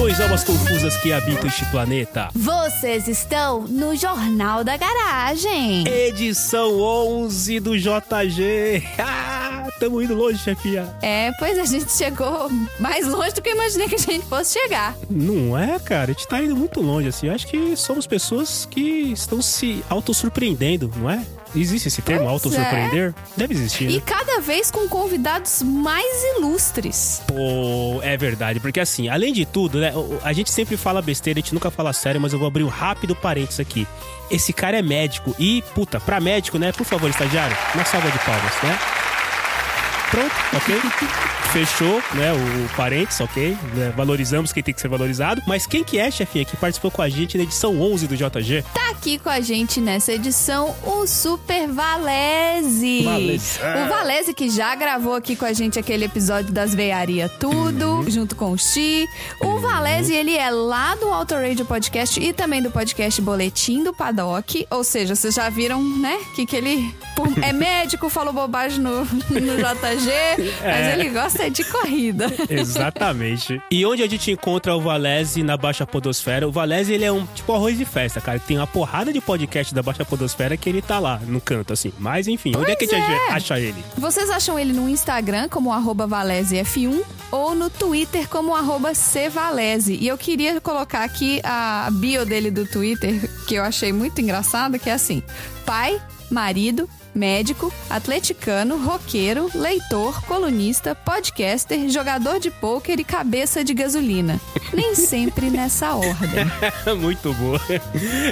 Saudações, almas confusas que habitam este planeta. Vocês estão no Jornal da Garagem. Edição 11 do JG. Ah, tamo indo longe, chefia. É, pois a gente chegou mais longe do que eu imaginei que a gente fosse chegar. Não é, cara? A gente tá indo muito longe, assim. Eu acho que somos pessoas que estão se autossurpreendendo, não é? Existe esse termo, Pois autossurpreender? Deve existir, né? E cada vez com convidados mais ilustres. Pô, é verdade, porque assim, além de tudo, né, a gente sempre fala besteira, a gente nunca fala sério, mas eu vou abrir um rápido parênteses aqui. Esse cara é médico e, puta, pra médico, né, por favor, estagiário, uma salva de palmas, né? Pronto, ok? Fechou, né, o parênteses, ok? Né, valorizamos quem tem que ser valorizado. Mas quem que é, chefinha, que participou com a gente na edição 11 do JG? Tá aqui com a gente nessa edição o Super Valese. Valese. O Valese que já gravou aqui com a gente aquele episódio das veiaria tudo, Uhum. junto com o Xi. O Valese, ele é lá do Auto Radio Podcast e também do podcast Boletim do Paddock. Ou seja, vocês já viram, né, que, que ele é médico, falou bobagem no, no JG, mas É. ele gosta de corrida. Exatamente. e onde a gente encontra o Valese na Baixa Podosfera? O Valese, ele é um tipo arroz de festa, cara. Tem uma porrada de podcast da Baixa Podosfera que ele tá lá, no canto, assim. Mas, enfim, onde é que a gente é. acha ele? Vocês acham ele no Instagram como arroba ValeseF1 ou no Twitter como arroba CValese. E eu queria colocar aqui a bio dele do Twitter, que eu achei muito engraçado, que é assim: pai, marido, médico, atleticano, roqueiro, leitor, colunista, podcaster, jogador de pôquer e cabeça de gasolina. Nem sempre nessa ordem. Muito boa.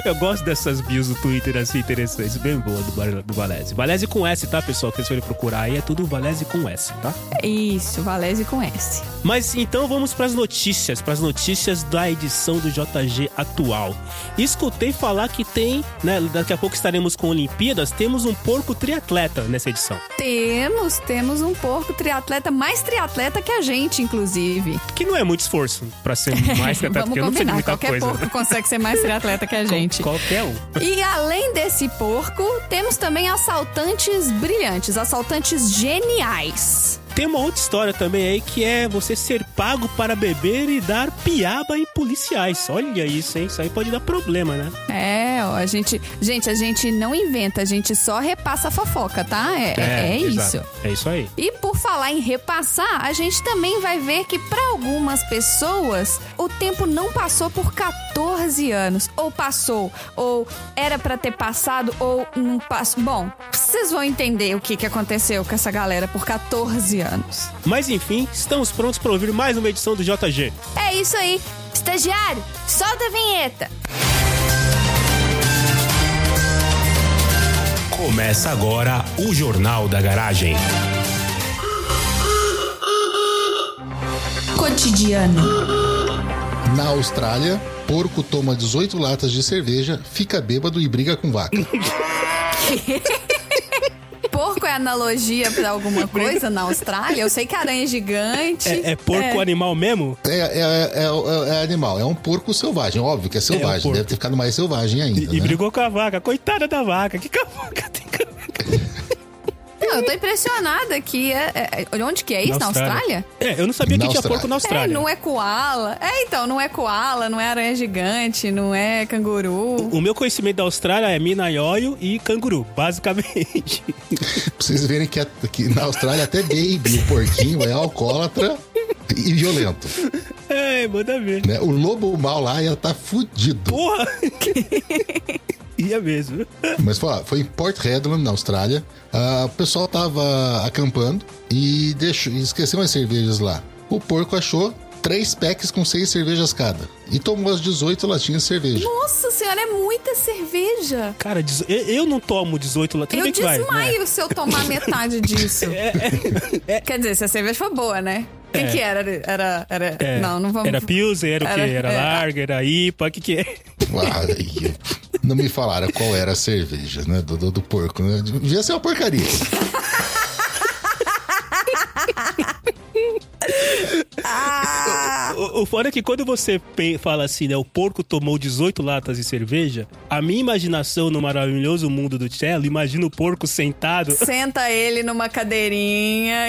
Eu gosto dessas bios do Twitter, assim, interessantes. Bem boa do, do Valese. Valese com S, tá, pessoal? Que vocês forem procurar aí, é tudo Valese com S, tá? Isso, Valese com S. Mas então vamos pras notícias, pras notícias da edição do JG atual. Escutei falar que tem, né, daqui a pouco estaremos com Olimpíadas, temos um porco triatleta nessa edição. Temos, temos um porco triatleta, mais triatleta que a gente, inclusive. Que não é muito esforço pra ser mais triatleta, Vamos porque eu não sei de combinar, muita qualquer coisa. porco consegue ser mais triatleta que a gente. Qualquer um. E além desse porco, temos também assaltantes brilhantes, assaltantes geniais. Tem uma outra história também aí que é você ser pago para beber e dar piaba em policiais. Olha isso, hein? Isso aí pode dar problema, né? É, ó, a gente, gente, a gente não inventa, a gente só repassa a fofoca, tá? É, é, é exato. isso. É isso aí. E por falar em repassar, a gente também vai ver que para algumas pessoas o tempo não passou por 14 anos, ou passou, ou era para ter passado, ou não passou. Bom, vocês vão entender o que, que aconteceu com essa galera por 14 anos. Mas enfim, estamos prontos para ouvir mais uma edição do JG. É isso aí, estagiário, solta a vinheta. Começa agora o Jornal da Garagem. Cotidiano. Na Austrália, porco toma 18 latas de cerveja, fica bêbado e briga com vaca. Porco é analogia pra alguma coisa na Austrália? Eu sei que aranha é gigante. É, é porco animal mesmo? É, é- é- é- é animal, é um porco selvagem, óbvio que é selvagem, porco. deve ter ficado mais selvagem ainda. E né? brigou com a vaca. Coitada da vaca. Que que a vaca tem vaca? Não, eu tô impressionada que é, é- é- onde que é isso? Na Austrália? É, eu não sabia Na que tinha Austrália. porco na É, Austrália. não é koala. É, então, não é koala, não é aranha gigante, não é canguru. O meu conhecimento da Austrália é minaioio e canguru, basicamente. Pra vocês verem que, a- que na Austrália até Baby, o porquinho, é alcoólatra e violento. é, manda ver. né? O lobo mal lá ia tá fudido. Porra! Ia mesmo. Mas foi, foi em Port Hedland, na Austrália. Ah, o pessoal tava acampando e deixou, e esqueceu as cervejas lá. O porco achou três packs com seis cervejas cada. E tomou as 18 latinhas de cerveja. Nossa senhora, é muita cerveja. Cara, eu- eu não tomo 18 lá. Tudo eu que vai, desmaio né? se eu tomar metade disso. Quer dizer, se a cerveja for boa, né? O que, É. que era? Era. era... É, Não, não vamos. Era Pilsen, era o quê? Era- Era é. Larga, era IPA, o que que é? Ah, e não me falaram qual era a cerveja, né? Do, do, do porco, né? Devia ser uma porcaria. Ah! O, o foda é que quando você fala assim, né? O porco tomou 18 latas de cerveja, a minha imaginação no maravilhoso mundo do cello, imagina o porco sentado Senta ele numa cadeirinha,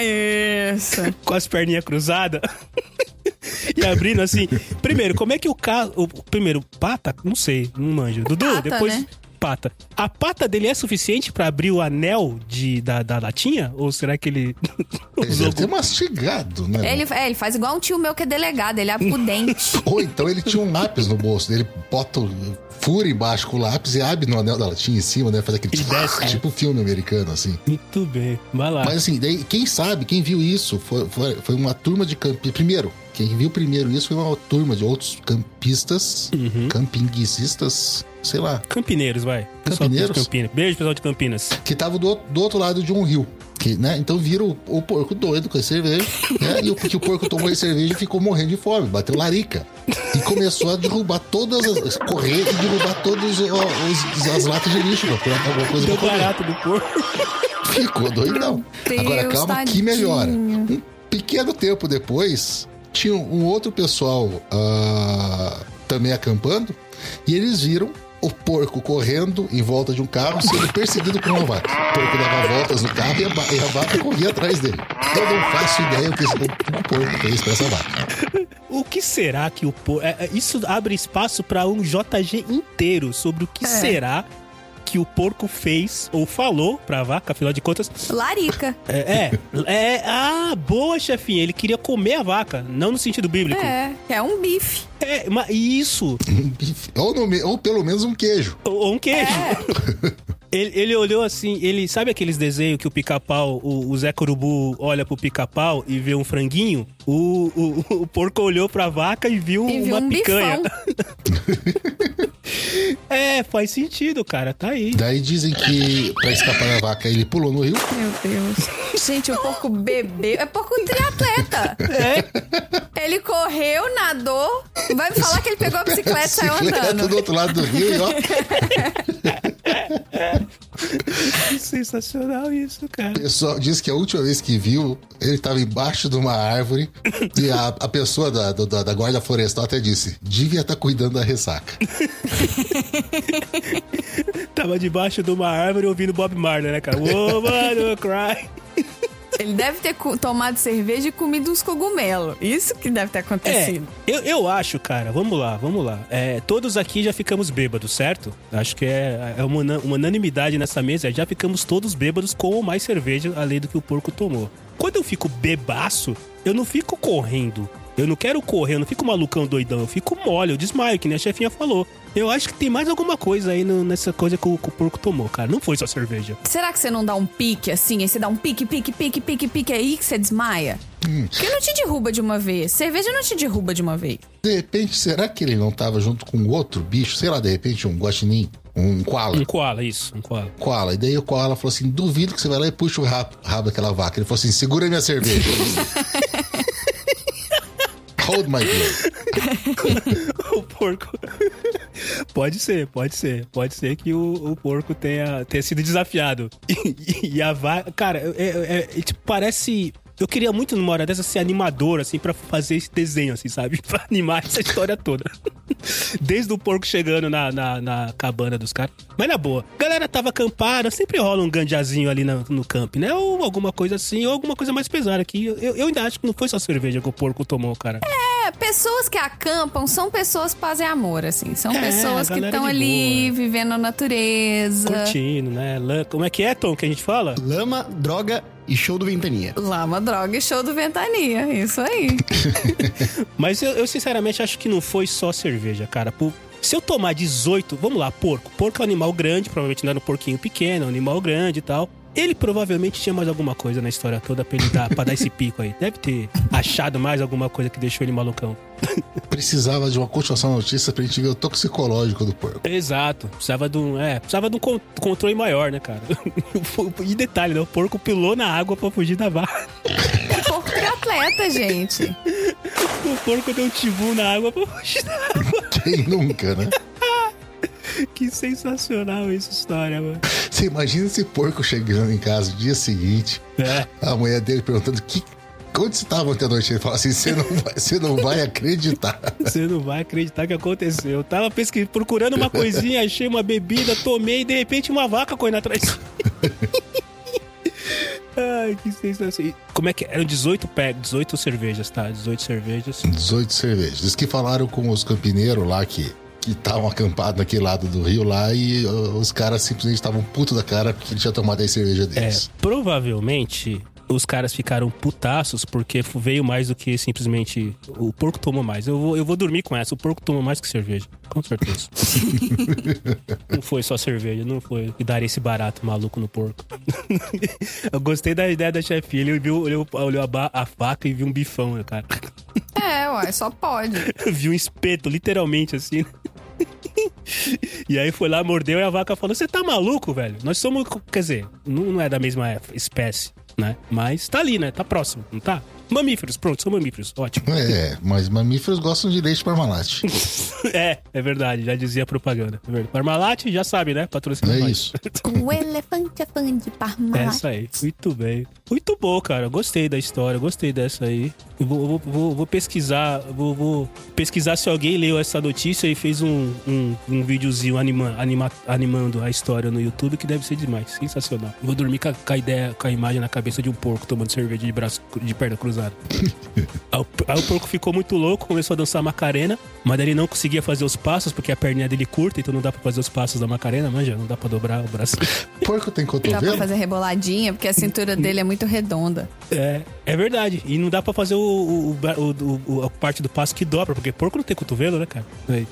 isso. com as perninhas cruzadas. e abrindo assim. Primeiro, como é que o carro. O, primeiro, pata? Não sei, não manjo. Dudu, Pata, depois. né? Pata. A pata dele é suficiente pra abrir o anel de, da, da latinha? Ou será que ele. Ele deve ter mastigado, né? Ele, é, ele faz igual um tio meu que é delegado, ele abre o dente. Ou então ele tinha um lápis no bolso. Ele bota, o- fura embaixo com o lápis e abre no anel da latinha em cima, né? Faz aquele E desce, tipo filme americano, assim. Muito bem. Vai lá. Mas assim, daí, quem sabe, quem viu isso, foi, foi, foi uma turma de campistas. Primeiro, quem viu primeiro isso foi uma turma de outros campistas, Uhum. campinguicistas, sei lá, Campineiros, vai. Campineiros? Campinas. Beijo, pessoal de Campinas. que estavam do, outro- do outro lado de um rio. Que, né? Então viram o, o porco doido com a cerveja, né? E o que o porco tomou a cerveja e ficou morrendo de fome, bateu larica. E começou a derrubar todas as. correr e derrubar todas as latas de lixo pra alguma coisa pra Deu comer. barato do porco. Ficou doidão. Deus, Agora calma que tadinho. melhora. Um pequeno tempo depois, tinha um outro pessoal ah, também acampando e eles viram o porco correndo em volta de um carro sendo perseguido por uma vaca. O porco dava voltas no carro e a, e a vaca corria atrás dele. Eu não faço ideia o que esse- porco fez pra essa vaca. O que será que o porco. isso abre espaço pra um JG inteiro sobre o que É. será que o porco fez ou falou pra vaca, afinal de contas. Larica. É, é, é- Ah, boa, chefinha. Ele queria comer a vaca, não no sentido bíblico. É, é um bife. É, mas isso. Um bife. Ou, no ou pelo menos um queijo. Ou ou um queijo. É. Ele, ele olhou assim, ele sabe aqueles desenhos que o pica-pau, o, o Zé Corubu olha pro pica-pau e vê um franguinho? O, o, o porco olhou pra vaca e viu E viu uma um picanha. É, faz sentido, cara, tá aí. Daí dizem que pra escapar da vaca ele pulou no rio. Meu Deus. Gente, o porco bebeu. É porco triatleta. É, Ele correu, nadou. Vai me falar que ele pegou a bicicleta e saiu Bicicleta do andando. outro lado do rio e ó. que sensacional isso, cara. O pessoal diz que a última vez que viu, ele estava embaixo de uma árvore e a, a pessoa da, da, da guarda florestal até disse: devia estar cuidando da ressaca. Tava debaixo de uma árvore ouvindo Bob Marley, né, cara? Woman don't cry. Ele deve ter tomado cerveja e comido uns cogumelos. Isso que deve ter É, acontecido. eu, eu acho, cara, vamos lá, vamos lá. É, todos aqui já ficamos bêbados, certo? Acho que é, é uma, uma unanimidade nessa mesa. Já ficamos todos bêbados com mais cerveja, além do que o porco tomou. Quando eu fico bebaço, eu não fico correndo. Eu não quero correr, eu não fico malucão doidão. Eu fico mole, eu desmaio, que nem a chefinha falou. Eu acho que tem mais alguma coisa aí no- nessa coisa que o, que o porco tomou, cara. Não foi só cerveja. Será que você não dá um pique assim? Aí você dá um pique, pique, pique, pique, pique, aí que você desmaia? Porque não te derruba de uma vez. Cerveja não te derruba de uma vez. De repente, será que ele não estava junto com outro bicho? Sei lá, de repente, um guaxinim, um koala. Um koala, isso, um koala. Koala. E daí o koala falou assim: duvido que você vai lá e puxa o rabo, rabo daquela vaca. Ele falou assim: segura minha cerveja. Hold my o porco. pode ser, pode ser. Pode ser que o, o porco tenha, tenha sido desafiado. E, e a vaca. Cara, é, é- é- tipo, parece. Eu queria muito numa hora dessa ser animador, assim, pra fazer esse desenho, assim, sabe? Pra animar essa história toda. Desde o porco chegando na, na, na cabana dos caras. Mas na boa. Galera tava acampada, sempre rola um ganjazinho ali no, no camp, né? Ou alguma coisa assim, ou alguma coisa mais pesada aqui. Eu, eu ainda acho que não foi só cerveja que o porco tomou, cara. É, pessoas que acampam são pessoas paz e amor, assim. São É, pessoas que estão de ali boa. vivendo a natureza. Curtindo, né? Como é que é, Tom, que a gente fala? Lama, droga e show do Ventania. Lama, droga e show do Ventania. Isso aí. Mas eu, eu, sinceramente acho que não foi só cerveja, cara. Por- Se eu tomar 18, vamos lá, porco. Porco é um animal grande, provavelmente não era um porquinho pequeno, é um animal grande e tal. Ele provavelmente tinha mais alguma coisa na história toda pra ele dar, pra dar esse pico aí. Deve ter achado mais alguma coisa que deixou ele malucão. Precisava de uma continuação da notícia pra gente ver o toxicológico do porco. Exato. Precisava de um, é, precisava de um con- controle maior, né, cara? e detalhe, né? O porco pulou na água pra fugir da vaca. Porco triatleta, gente. O porco deu um tibu na água pra fugir da água. Quem nunca, né? Que sensacional essa história, mano. Você imagina esse porco chegando em casa no dia seguinte, É. a mulher dele perguntando que. Onde você estava ontem à noite? Ele fala assim: você não vai, você não vai acreditar. Você não vai acreditar que aconteceu. Eu tava pesquisando, procurando uma coisinha, achei uma bebida, tomei e de repente uma vaca correndo atrás. Ai, que sensação. Como é que é? Eram 18 pé, 18 cervejas, tá? 18 cervejas. 18 cervejas. Diz que falaram com os campineiros lá que que estavam acampados naquele lado do rio lá e uh, os caras simplesmente estavam puto da cara porque ele tinha tomado 10 cervejas É, deles. provavelmente os caras ficaram putaços porque veio mais do que simplesmente o porco tomou mais. Eu vou, eu vou dormir com essa. O porco tomou mais que cerveja, com certeza. não foi só cerveja, não foi que daria esse barato maluco no porco. eu gostei da ideia da chefinha. Ele viu, olhou, olhou a, a faca e viu um bifão, né, cara. É, uai, só pode. viu um espeto, literalmente, assim. E aí foi lá, mordeu e a vaca falou: Você tá maluco, velho? Nós somos. Quer dizer, não, não é da mesma espécie, né? Mas tá ali, né? Tá próximo, não tá? Mamíferos, pronto, são mamíferos. Ótimo. É, mas mamíferos gostam de leite Parmalat. É, é verdade, já dizia a propaganda. É verdade. Parmalat, já sabe, né? Patrocina É nós. isso. O elefante é fã de Parmalat. Essa aí, muito bem. Muito bom, cara. Gostei da história, gostei dessa aí. Vou, vou, vou, vou pesquisar, vou, vou pesquisar se alguém leu essa notícia e fez um, um, um videozinho anima, anima- animando a história no YouTube, que deve ser demais. Sensacional. Vou dormir com a, com a ideia, com a imagem na cabeça de um porco tomando cerveja de braço de perna cruzada. Aí, o, aí o porco ficou muito louco, começou a dançar Macarena, mas ele não conseguia fazer os passos, porque a perninha dele é curta, então não dá pra fazer os passos da Macarena, manja, não dá pra dobrar o braço. Porco tem Dá pra cotovelo? fazer reboladinha, porque a cintura dele é muito redonda. É, é verdade. E não dá pra fazer o, o- o- o- a parte do passo que dobra, porque porco não tem cotovelo, né, cara? É,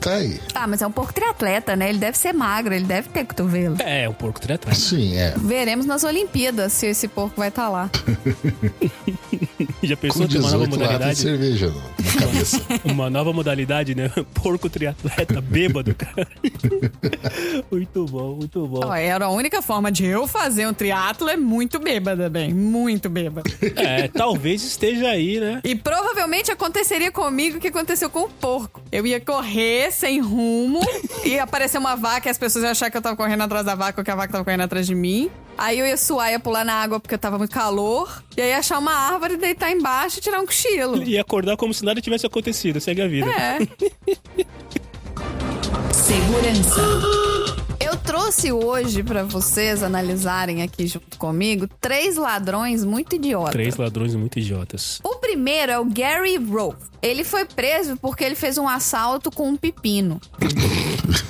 Tá aí. Ah, mas é um porco triatleta, né? Ele deve ser magro, ele deve ter cotovelo. é, é um porco triatleta. Sim, é. Veremos nas Olimpíadas se esse porco vai estar lá. Já Com pensou ter uma nova 18 latas de modalidade? cerveja na cabeça. Uma nova modalidade, né? Porco triatleta, bêbado, cara. muito bom, muito bom. Ó, era a única forma de eu fazer um triatlo é muito bêbada, bem. Muito bêbada. É, talvez esteja aí, né? E provavelmente aconteceria comigo o que aconteceu com o porco. Eu ia correr sem rumo, ia aparecer uma vaca e as pessoas iam achar que eu tava correndo atrás da vaca ou que a vaca tava correndo atrás de mim. Aí eu ia suar, ia pular na água porque tava muito calor. E aí achar uma árvore, deitar embaixo e tirar um cochilo. E acordar como se nada tivesse acontecido, segue a vida. É. Segurança. Eu trouxe hoje pra vocês analisarem aqui junto comigo três ladrões muito idiotas. Três ladrões muito idiotas. O primeiro é o Gary Rowe. Ele foi preso porque ele fez um assalto com um pepino.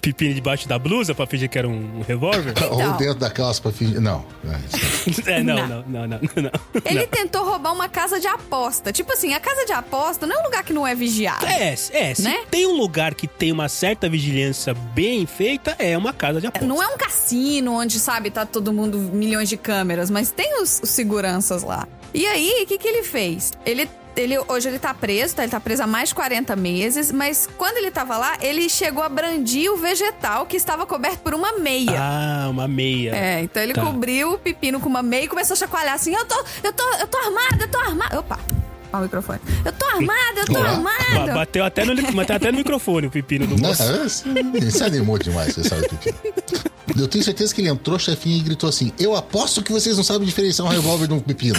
Pepino debaixo da blusa pra fingir que era um revólver? Então. Ou dentro da calça pra fingir. Não. é. É, não, Não. não, não, não, não. Ele Não. tentou roubar uma casa de aposta. Tipo assim, a casa de aposta não é um lugar que não é vigiado. É, é, se Né? tem um lugar que tem uma certa vigilância bem feita, é uma casa de aposta. Não é um cassino onde, sabe, tá todo mundo, milhões de câmeras, mas tem os, os seguranças lá. E aí, o que, que ele fez? Ele. Ele, hoje ele tá preso, tá? Ele tá preso há mais de 40 meses, mas quando ele tava lá, ele chegou a brandir o vegetal que estava coberto por uma meia. Ah, uma meia. É, então ele Tá. cobriu o pepino com uma meia e começou a chacoalhar assim: eu tô, eu tô, eu tô armado, eu tô armado. Opa, o microfone. Eu tô armado, eu tô Olá. Ba- armado. Bateu até, no, bateu até no microfone o pepino do Não, moço. Ele se animou demais, você sabe que. Eu tenho certeza que ele entrou, chefinho, e gritou assim: Eu aposto que vocês não sabem diferenciar um revólver de um pepino.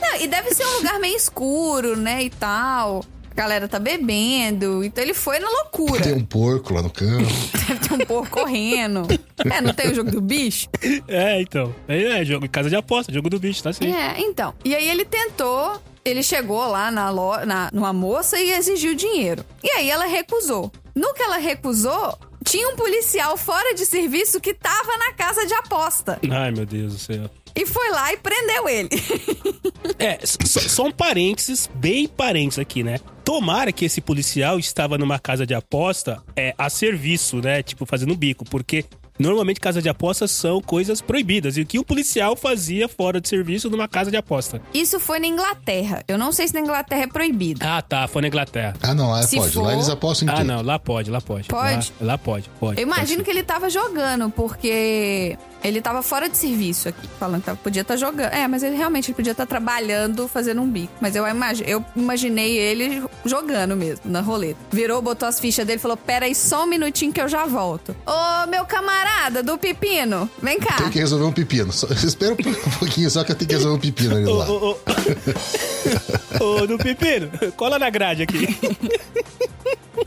Não, e deve ser um lugar meio escuro, né, e tal. A galera tá bebendo, então ele foi na loucura. Tem um porco lá no campo. Deve um porco correndo. É, não tem o jogo do bicho? É, então. É, é jogo casa de aposta, jogo do bicho, tá assim. É, então. E aí ele tentou, ele chegou lá na, lo, na numa moça e exigiu dinheiro. E aí ela recusou. No que ela recusou, tinha um policial fora de serviço que tava na casa de aposta. Ai, meu Deus do céu. E foi lá e prendeu ele. É, só um parênteses, bem parênteses aqui, né? Tomara que esse policial estava numa casa de aposta é, a serviço, né? Tipo, fazendo bico, porque normalmente casa de apostas são coisas proibidas. E o que o policial fazia fora de serviço numa casa de aposta? Isso foi na Inglaterra. Eu não sei se na Inglaterra é proibido. Ah, tá, foi na Inglaterra. Ah, não, lá Se pode. for- Lá eles apostam em Ah, tudo. não, lá pode, lá pode. Pode? Lá, lá pode, pode. Eu imagino pode que ele tava jogando, porque ele tava fora de serviço aqui. Falando que podia estar jogando. É, mas ele realmente ele podia estar trabalhando, fazendo um bico. Mas eu, imagi eu imaginei ele jogando mesmo, na roleta. Virou, botou as fichas dele e falou: Pera aí só um minutinho que eu já volto. Ô, meu camarada do pepino, vem cá. Tem que resolver um pepino. Só- espera um pouquinho só que eu tenho que resolver um pepino ali Ô, lá. ô, ô. Ô, do Pepino, cola na grade aqui.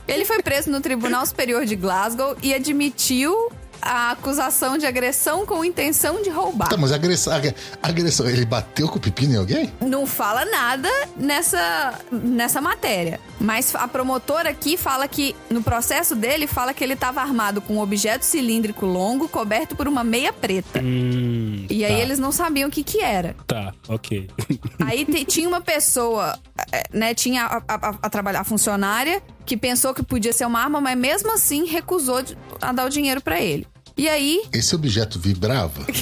Ele foi preso no Tribunal Superior de Glasgow e admitiu a acusação de agressão com intenção de roubar. Tá, mas agressão, agressão, ele bateu com o pepino em alguém? Não fala nada nessa, nessa matéria. Mas a promotora aqui fala que, no processo dele, fala que ele estava armado com um objeto cilíndrico longo coberto por uma meia preta. Hum, E aí tá, eles não sabiam o que que era. Tá, ok. Aí tinha uma pessoa, é, né, tinha a, a, a, a trabalhar a funcionária que pensou que podia ser uma arma, mas mesmo assim recusou a dar o dinheiro pra ele. E aí, Esse objeto vibrava?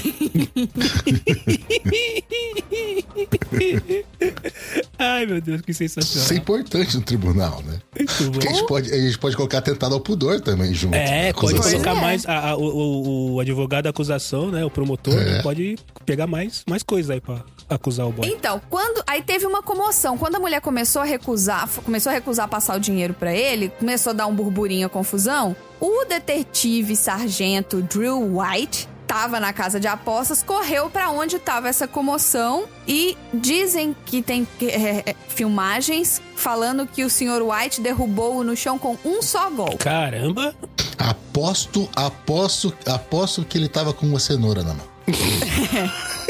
Ai, meu Deus, que Isso é sensacional. importante no tribunal, né? Porque a gente pode, a gente pode colocar atentado ao pudor também junto. É, pode colocar é. mais. a- a- o, o- advogado da acusação, né? O promotor, É. pode pegar mais, mais coisa aí pra acusar o boy. Então, quando aí teve uma comoção, quando a mulher começou a recusar, começou a recusar passar o dinheiro pra ele, começou a dar um burburinho, a confusão. O detetive sargento Drew White tava na casa de apostas, correu pra onde tava essa comoção e dizem que tem é, é, filmagens falando que o senhor White derrubou-o no chão com um só gol. Caramba! Aposto, aposto, aposto que ele tava com uma cenoura na mão.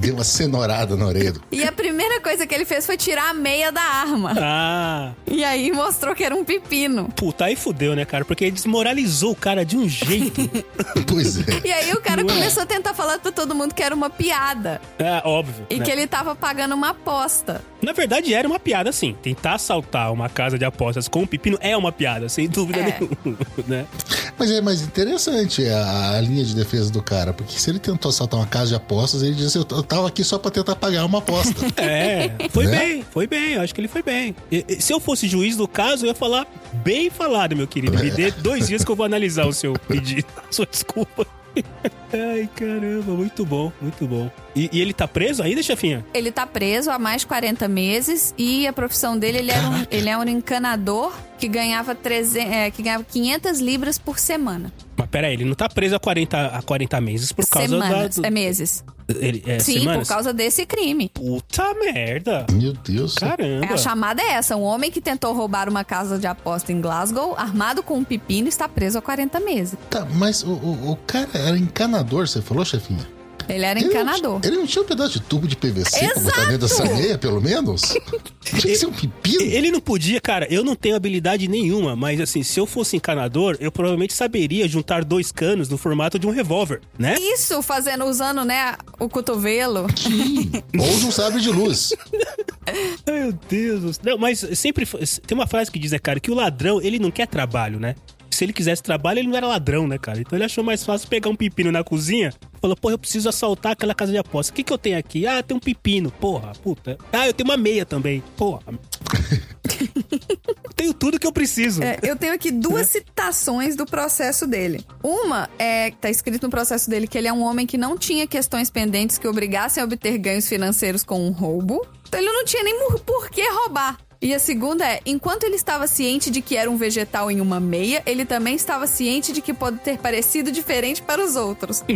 Deu uma cenourada na orelha. do- E a primeira coisa que ele fez foi tirar a meia da arma. Ah, E aí mostrou que era um pepino. puta, aí fudeu, né, cara? Porque ele desmoralizou o cara de um jeito. Pois é. E aí o cara Não é? começou a tentar falar pra todo mundo que era uma piada. é, óbvio. E né? que ele tava pagando uma aposta. Na verdade, era uma piada, sim. Tentar assaltar uma casa de apostas com um pepino é uma piada, sem dúvida É. nenhuma, né? Mas é mais interessante a, a linha de defesa do cara, porque se ele tentou assaltar uma casa de apostas, ele disse: Eu eu tava aqui só pra tentar pagar uma aposta. É, foi Né? bem, foi bem, eu acho que ele foi bem. E- e se eu fosse juiz do caso, eu ia falar bem falado, meu querido. Me dê dois dias que eu vou analisar o seu pedido, a sua desculpa. Ai, caramba, muito bom, muito bom. E, e ele tá preso ainda, chefinha? Ele tá preso há mais de 40 meses e a profissão dele, ele, era um, ele é um encanador que ganhava, 300, é, que ganhava 500 libras por semana. Mas peraí, ele não tá preso há 40, há 40 meses por causa Semanas, da. do- é meses. Ele, é, Sim, semanas? por causa desse crime. Puta merda. Meu Deus. Caramba. A chamada é essa: um homem que tentou roubar uma casa de aposta em Glasgow, armado com um pepino, está preso há 40 meses. Tá, mas o, o, o cara era encanador, você falou, chefinha? Ele era Ele não encanador. ti- Ele não tinha um pedaço de tubo de PVC pra botar dentro dessa Exato! meia, pelo menos? Tinha que ser um pepino. Ele não podia, cara, eu não tenho habilidade nenhuma, mas assim, se eu fosse encanador, eu provavelmente saberia juntar dois canos no formato de um revólver, né? Isso, fazendo, usando, né, o cotovelo. Ou de um sabre de luz. Meu Deus. do céu. Não, mas sempre tem uma frase que diz, né, cara, que o ladrão, ele não quer trabalho, né? Se ele quisesse trabalho, ele não era ladrão, né, cara? Então ele achou mais fácil pegar um pepino na cozinha. Falou, porra, eu preciso assaltar aquela casa de aposta. O que que eu tenho aqui? Ah, tem um pepino. Porra, puta. Ah, eu tenho uma meia também. Porra. tenho tudo que eu preciso. É, eu tenho aqui duas citações do processo dele. Uma é, tá escrito no processo dele que ele é um homem que não tinha questões pendentes que obrigassem a obter ganhos financeiros com um roubo. Então ele não tinha nem por- por que roubar. E a segunda é, enquanto ele estava ciente de que era um vegetal em uma meia, ele também estava ciente de que pode ter parecido diferente para os outros.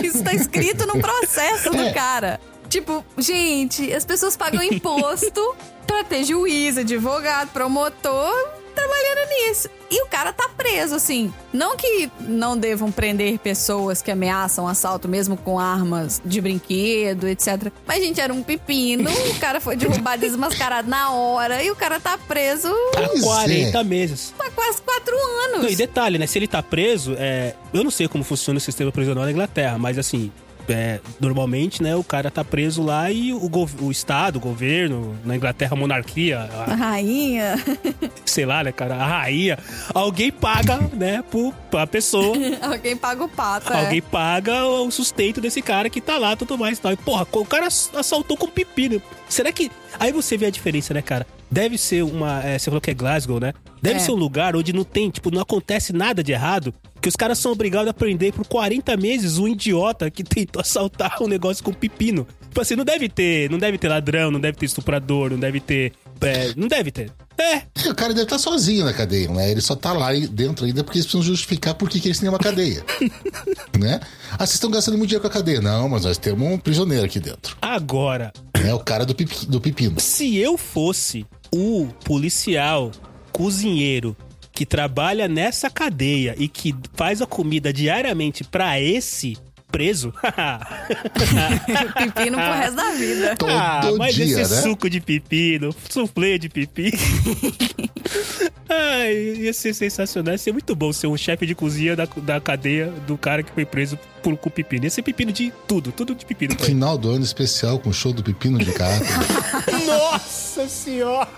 Isso tá escrito no processo do cara. Tipo, gente, as pessoas pagam imposto pra ter juiz, advogado, promotor trabalhando nisso. E o cara tá preso, assim. Não que não devam prender pessoas que ameaçam assalto mesmo com armas de brinquedo, etc. Mas, gente, era um pepino, o cara foi derrubado desmascarado na hora e o cara tá preso Há Pois 40 é. meses. há quase quatro anos. Não, e detalhe, né? Se ele tá preso, é, eu não sei como funciona o sistema prisional na Inglaterra, mas assim, é, normalmente, né, o cara tá preso lá e o, o Estado, o governo, na Inglaterra, a monarquia, a- A rainha. sei lá, né, cara, a rainha, alguém paga, né, pro, pra pessoa. Alguém paga o pato, é. Alguém paga o sustento desse cara que tá lá, tudo mais e tal. E, porra, o cara assaltou com pepino. Será que. Aí você vê a diferença, né, cara? Deve ser uma. é, você falou que é Glasgow, né? Deve É. ser um lugar onde não tem, tipo, não acontece nada de errado. Que os caras são obrigados a prender por 40 meses um idiota que tentou assaltar um negócio com pepino. Tipo assim, não deve ter. Não deve ter ladrão, não deve ter estuprador, não deve ter. É, não deve ter. É, O cara deve estar sozinho na cadeia, né? Ele só tá lá dentro ainda porque eles precisam justificar por que, eles têm uma cadeia. né? Ah, vocês estão gastando muito dinheiro com a cadeia. Não, mas nós temos um prisioneiro aqui dentro. agora, É o cara do, pipi- do pepino. Se eu fosse o policial cozinheiro que trabalha nessa cadeia e que faz a comida diariamente pra esse preso. Pepino pro resto da vida. Todo ah, mas dia, esse né? suco de pepino, soufflé de pepino. Ai, ia ser sensacional. Ia ser muito bom ser um chefe de cozinha da, da cadeia do cara que foi preso por, com pepino. Ia ser pepino de tudo, tudo de pepino. Final do ano especial com show do Pepino de Caráter. Nossa senhora!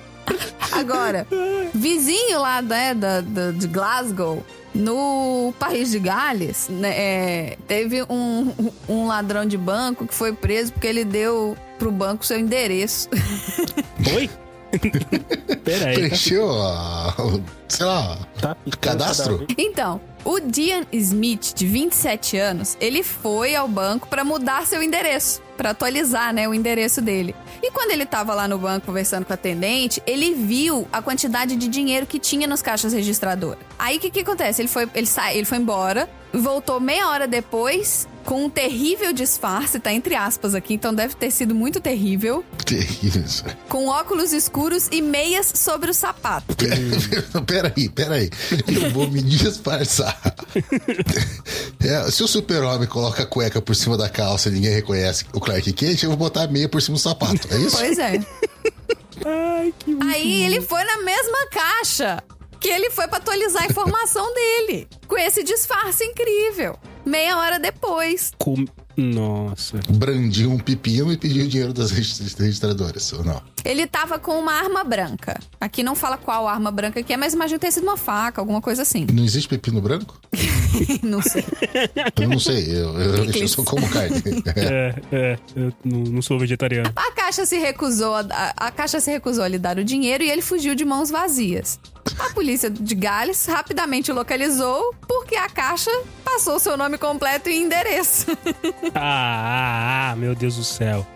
Agora, vizinho lá né, da, da- de Glasgow, no país de Gales, né, é, teve um, um ladrão de banco que foi preso porque ele deu pro banco seu endereço. Oi? Pera aí. Preencheu, o- sei lá, Tá cadastro? Então, o Dian Smith, de 27 anos, ele foi ao banco para mudar seu endereço, para atualizar, né, o endereço dele. E quando ele tava lá no banco conversando com a atendente, ele viu a quantidade de dinheiro que tinha nos caixas registradoras. Aí o que que acontece? Ele foi, ele sai, ele foi embora, voltou meia hora depois com um terrível disfarce, tá entre aspas aqui, então deve ter sido muito terrível, Terrível isso. com óculos escuros e meias sobre o sapato. Peraí, peraí. Eu vou me disfarçar. É, se o super-homem coloca a cueca por cima da calça e ninguém reconhece o Clark Kent, eu vou botar a meia por cima do sapato. É isso? Pois é. Ai, que Aí ele foi na mesma caixa que ele foi pra atualizar a informação dele. Com esse disfarce incrível. Meia hora depois. Com... Nossa. Brandiu um pepino e pediu dinheiro das regist- registradoras, ou não? Ele tava com uma arma branca. Aqui não fala qual arma branca que é, mas imagina ter sido uma faca, alguma coisa assim. Não existe pepino branco? Não sei. Eu não sei, eu, eu, eu só como carne. É, é, eu não, não sou vegetariano. A caixa se recusou a, a, a caixa se recusou a lhe dar o dinheiro e ele fugiu de mãos vazias. A polícia de Gales rapidamente localizou porque a caixa passou seu nome completo e endereço. Ah, ah, ah, meu Deus do céu.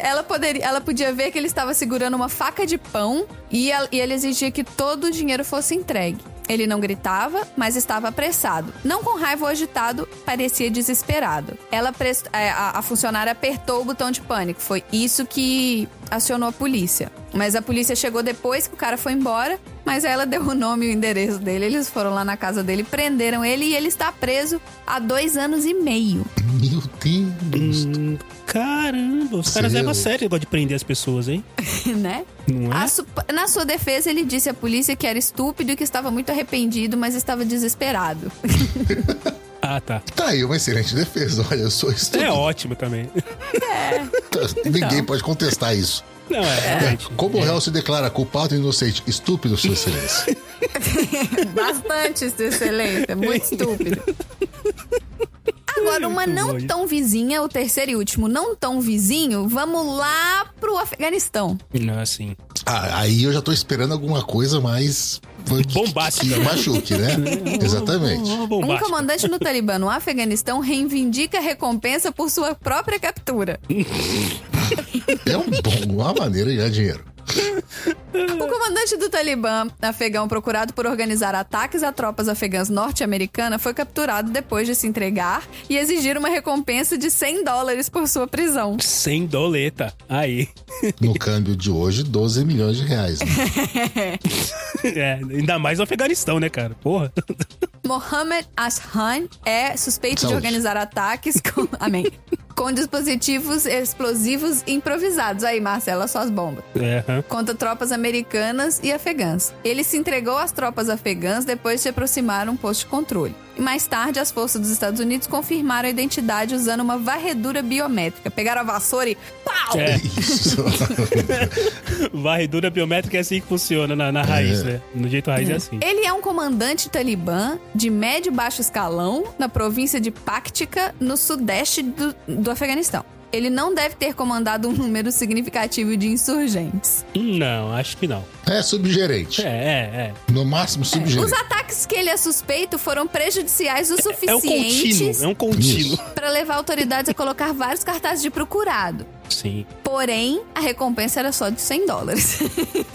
Ela, poderia, ela podia ver que ele estava segurando uma faca de pão e ele exigia que todo o dinheiro fosse entregue. Ele não gritava, mas estava apressado. Não com raiva ou agitado, parecia desesperado. Ela pres- é, a, a funcionária apertou o botão de pânico. Foi isso que acionou a polícia. Mas a polícia chegou depois que o cara foi embora, mas ela deu o nome e o endereço dele. Eles foram lá na casa dele, prenderam ele e ele está preso há dois anos e meio. Meu Deus. Hum, caramba, os caras levam a sério o negócio de prender as pessoas, hein? né? Não é? Su- Na sua defesa, ele disse à polícia que era estúpido e que estava muito arrependido, mas estava desesperado. Ah, tá. Tá aí uma excelente defesa. Olha, eu sou estúpido. É ótimo também. Ninguém pode contestar isso. Não, é, realmente. Como o réu se declara culpado e inocente? Estúpido, Sua Excelência. Bastante, Sua Excelência. Muito estúpido. Agora, uma não bom. tão vizinha, o terceiro e último não tão vizinho, vamos lá pro Afeganistão. Não, assim. Ah, aí eu já tô esperando alguma coisa mais. Bombástica. Que machuque, né? Exatamente. Um comandante do Talibã no Afeganistão reivindica a recompensa por sua própria captura. É um bom, uma maneira de ganhar dinheiro. O comandante do Talibã afegão procurado por organizar ataques a tropas afegãs norte-americanas foi capturado depois de se entregar e exigir uma recompensa de 100 dólares por sua prisão. Sem doleta. Aí. No câmbio de hoje, 12 milhões de reais. né? É, ainda mais no Afeganistão, né, cara? Porra. Mohammed Ashhan é suspeito Saúde. de organizar ataques com, amém, com dispositivos explosivos improvisados. Aí, Marcela, suas bombas. Hã. contra tropas americanas e afegãs. Ele se entregou às tropas afegãs depois de se aproximar um posto de controle. E mais tarde, as forças dos Estados Unidos confirmaram a identidade usando uma varredura biométrica. Pegaram a vassoura e pau! É. Isso. Varredura biométrica é assim que funciona na, na raiz, né? No jeito raiz é assim. Ele é um comandante talibã de médio e baixo escalão na província de Paktika, no sudeste do, do Afeganistão. Ele não deve ter comandado um número significativo de insurgentes. Não, acho que não. É subgerente. É, é, No máximo, Os subgerente. ataques que ele é suspeito foram prejudiciais o é. É um suficientes contínuo, é um contínuo. Para levar autoridades a colocar vários cartazes de procurado. Sim. Porém, a recompensa era só de 100 dólares.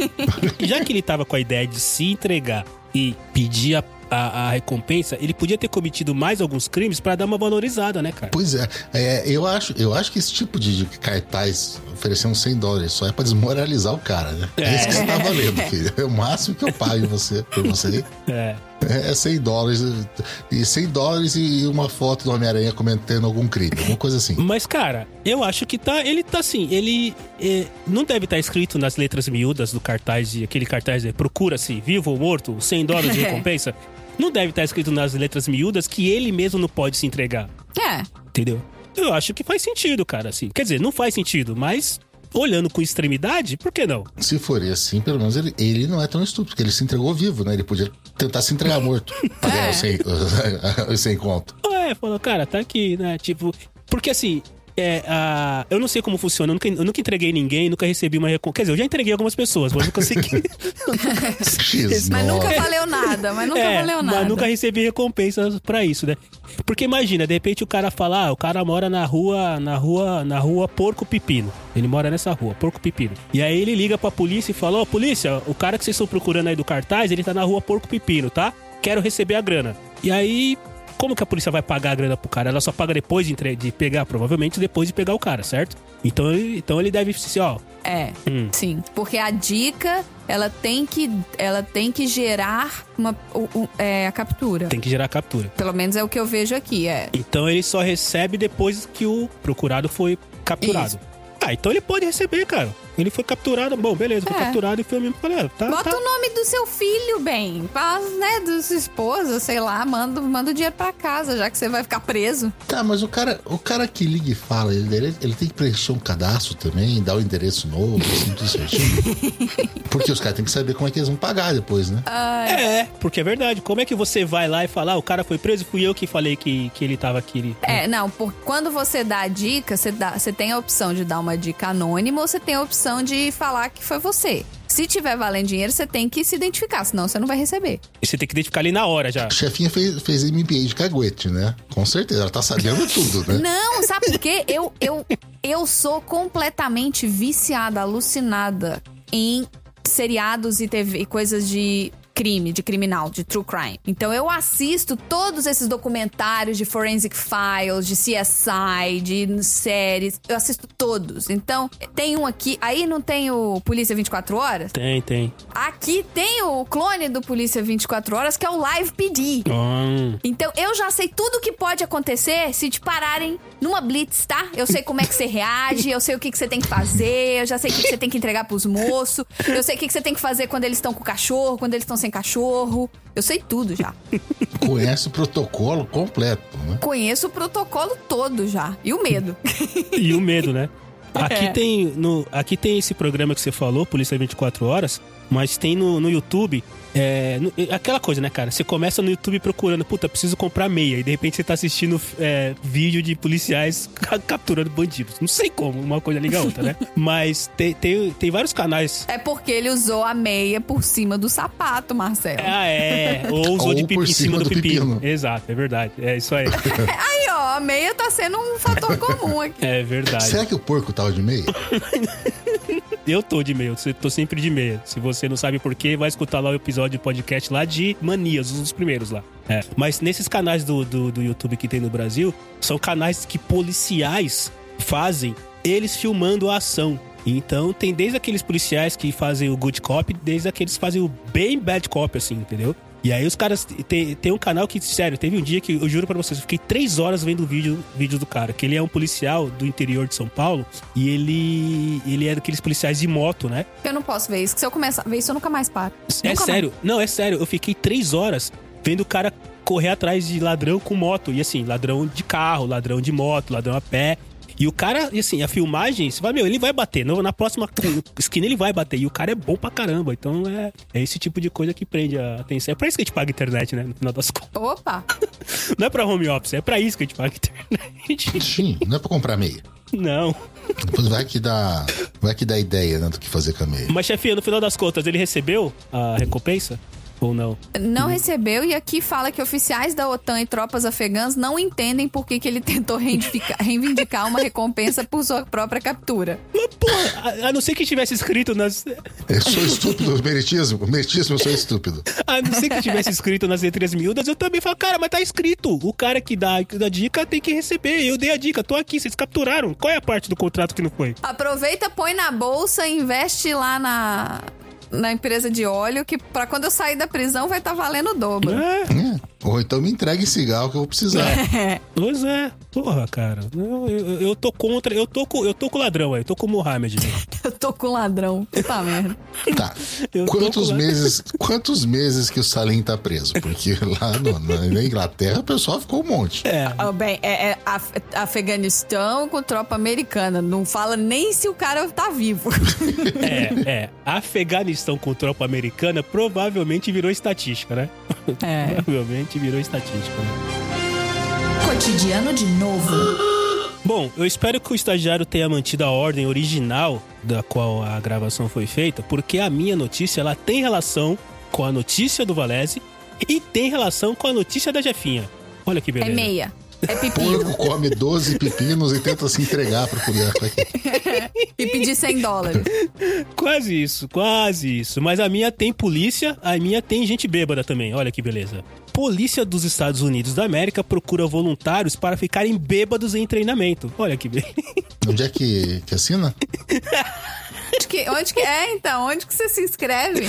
Já que ele tava com a ideia de se entregar e pedir a, a, a recompensa, ele podia ter cometido mais alguns crimes pra dar uma valorizada, né, cara? Pois é, é, eu, acho, eu acho que esse tipo de, de cartaz oferecendo 100 dólares só é pra desmoralizar o cara, né? É, isso que você tá valendo, filho. É o máximo que eu pago em você, por você. É. É 100 dólares. E 100 dólares e uma foto do Homem-Aranha cometendo algum crime, alguma coisa assim. Mas, cara, eu acho que tá. Ele tá assim, ele. é, não deve estar escrito nas letras miúdas do cartaz, de, aquele cartaz de procura-se, vivo ou morto, 100 dólares de recompensa. Não deve estar escrito nas letras miúdas que ele mesmo não pode se entregar. É. Entendeu? Eu acho que faz sentido, cara, assim. Quer dizer, não faz sentido, mas olhando com extremidade, por que não? Se for assim, pelo menos ele, ele não é tão estúpido, porque ele se entregou vivo, né? Ele podia tentar se entregar morto. 100, os 100 conto. É, falou, cara, tá aqui, né? Tipo, porque assim. É, a, eu não sei como funciona, eu nunca, eu nunca entreguei ninguém, nunca recebi uma recompensa. Quer dizer, eu já entreguei algumas pessoas, mas nunca consegui. Mas nunca valeu nada, mas nunca é, valeu nada. Mas nunca recebi recompensas pra isso, né? Porque imagina, de repente o cara fala, ah, o cara mora na rua, na rua, na rua Porco Pepino. Ele mora nessa rua, Porco Pepino. E aí ele liga pra polícia e fala, ó, polícia, o cara que vocês estão procurando aí do cartaz, ele tá na rua Porco Pepino, tá? Quero receber a grana. E aí, como que a polícia vai pagar a grana pro cara? Ela só paga depois de, entre- de pegar, provavelmente depois de pegar o cara, certo? Então, ele- então ele deve ser, ó, É, Hum. sim. Porque a dica, ela tem que, ela tem que gerar uma, é, a captura. tem que gerar captura. Pelo menos é o que eu vejo aqui, é. Então ele só recebe depois que o procurado foi capturado. Isso. Ah, então ele pode receber, cara. Ele foi capturado, bom, beleza, foi É. capturado e foi mesmo. Falei, ah, tá, Bota tá. o nome do seu filho, bem. Faz, né, da sua esposa, sei lá, manda, manda o dinheiro pra casa, já que você vai ficar preso. Tá, mas o cara, o cara que liga e fala, ele, ele, ele tem que preencher um cadastro também, dar o endereço novo, assim, tudo certinho. Porque os caras têm que saber como é que eles vão pagar depois, né? É, porque é verdade. Como é que você vai lá e fala, ah, o cara foi preso fui eu que falei que, que ele tava aqui? É, não, por, quando você dá a dica, você, dá, você tem a opção de dar uma dica anônima ou você tem a opção de falar que foi você. Se tiver valendo dinheiro, você tem que se identificar, senão você não vai receber. E você tem que identificar ali na hora já. A chefinha fez, fez MBA de caguete, né? Com certeza, ela tá sabendo tudo, né? Não, sabe por quê? Eu, eu, eu sou completamente viciada, alucinada em seriados e TV e coisas de crime, de criminal, de true crime. Então eu assisto todos esses documentários de Forensic Files, de CSI, de séries, eu assisto todos. Então, tem um aqui, aí não tem o Polícia 24 horas? Tem, tem. Aqui tem o clone do Polícia 24 horas, que é o Live PD. Hum, Então eu já sei tudo o que pode acontecer se te pararem numa blitz, tá? Eu sei como é que você reage, eu sei o que, que você tem que fazer, eu já sei o que, que você tem que entregar pros moços, eu sei o que, que você tem que fazer quando eles estão com o cachorro, quando eles estão sem cachorro. Eu sei tudo já. Conhece o protocolo completo, né? Conheço o protocolo todo já. E o medo. e o medo, né? Aqui É. tem no, aqui tem esse programa que você falou, Polícia 24 Horas, mas tem no, no YouTube. É, é aquela coisa, né, cara? Você começa no YouTube procurando, puta, preciso comprar meia. E de repente você tá assistindo é, vídeo de policiais ca- capturando bandidos. Não sei como, uma coisa liga a outra, né? Mas tem, tem, tem vários canais. É porque ele usou a meia por cima do sapato, Marcelo. Ah, é. Ou usou Ou de pipi, por em cima do, pepino. pepino. Exato, é verdade. É isso aí. Aí, ó, a meia tá sendo um fator comum aqui. É verdade. Será que o porco tava de meia? Eu tô de meia, eu tô sempre de meia. Se você não sabe por quê, vai escutar lá o episódio de podcast lá de Manias, um dos primeiros lá. É. Mas nesses canais do, do, do YouTube que tem no Brasil, são canais que policiais fazem eles filmando a ação. Então tem desde aqueles policiais que fazem o good cop, desde aqueles que fazem o bem bad cop, assim, entendeu? E aí os caras. Tem, tem um canal que, sério, teve um dia que eu juro pra vocês, eu fiquei três horas vendo o vídeo, vídeo do cara, que ele é um policial do interior de São Paulo e ele. ele é daqueles policiais de moto, né? Eu não posso ver isso, que se eu começar a ver isso, eu nunca mais paro. É Nunca sério, não, é sério. Eu fiquei três horas vendo o cara correr atrás de ladrão com moto. E assim, ladrão de carro, ladrão de moto, ladrão a pé. E o cara, e assim, a filmagem, você vai, meu, ele vai bater. No- Na próxima esquina ele vai bater. E o cara é bom pra caramba. Então é, é esse tipo de coisa que prende a atenção. É pra isso que a gente paga internet, né? No final das contas. Opa! Não é pra home office, é pra isso que a gente paga internet. Sim, não é pra comprar meia. Não. Depois vai que dá, vai que dá ideia né, do que fazer com a meia. Mas, chefinha, no final das contas, ele recebeu a recompensa? Ou não? Não recebeu e aqui fala que oficiais da OTAN e tropas afegãs não entendem por que, que ele tentou reivindicar, uma recompensa por sua própria captura. Mas, porra, a, a não ser que tivesse escrito nas. Eu sou estúpido, meritismo. Meritismo, eu sou estúpido. A não ser que tivesse escrito nas letras miúdas, eu também falo, cara, mas tá escrito. O cara que dá a dica tem que receber. Eu dei a dica, tô aqui, vocês capturaram. Qual é a parte do contrato que não foi? Aproveita, põe na bolsa, investe lá na, na empresa de óleo, que pra quando eu sair da prisão vai estar tá valendo o dobro. É, É. Ou então me entregue cigarro que eu vou precisar. pois é. Porra, cara. Eu, eu, eu tô contra. Eu tô com, eu tô com o ladrão aí. Eu tô com o Mohamed. Eu tô com ladrão. Puta merda. Tá. Eu Quantos meses, quantos meses que o Salim tá preso? Porque lá no- na, Inglaterra o pessoal ficou um monte. É. Ah, bem, é, é Af- Afeganistão com tropa americana. Não fala nem se o cara tá vivo. É, é. Afeganistão com tropa americana provavelmente virou estatística, né? É. Provavelmente virou estatística. Né? Cotidiano de novo. Bom, eu espero que o estagiário tenha mantido a ordem original da qual a gravação foi feita, porque a minha notícia ela tem relação com a notícia do Valese e tem relação com a notícia da Jefinha. Olha que É beleza. meia. É pepino. Porco come 12 pepinos e tenta se entregar pro polícia. E pedir 100 dólares. Quase isso, quase isso. Mas a minha tem polícia, a minha tem gente bêbada também. Olha que beleza. Polícia dos Estados Unidos da América procura voluntários para ficarem bêbados em treinamento. Olha que beleza. Onde é que, que assina? Onde que, onde que é, então? Onde que você se inscreve?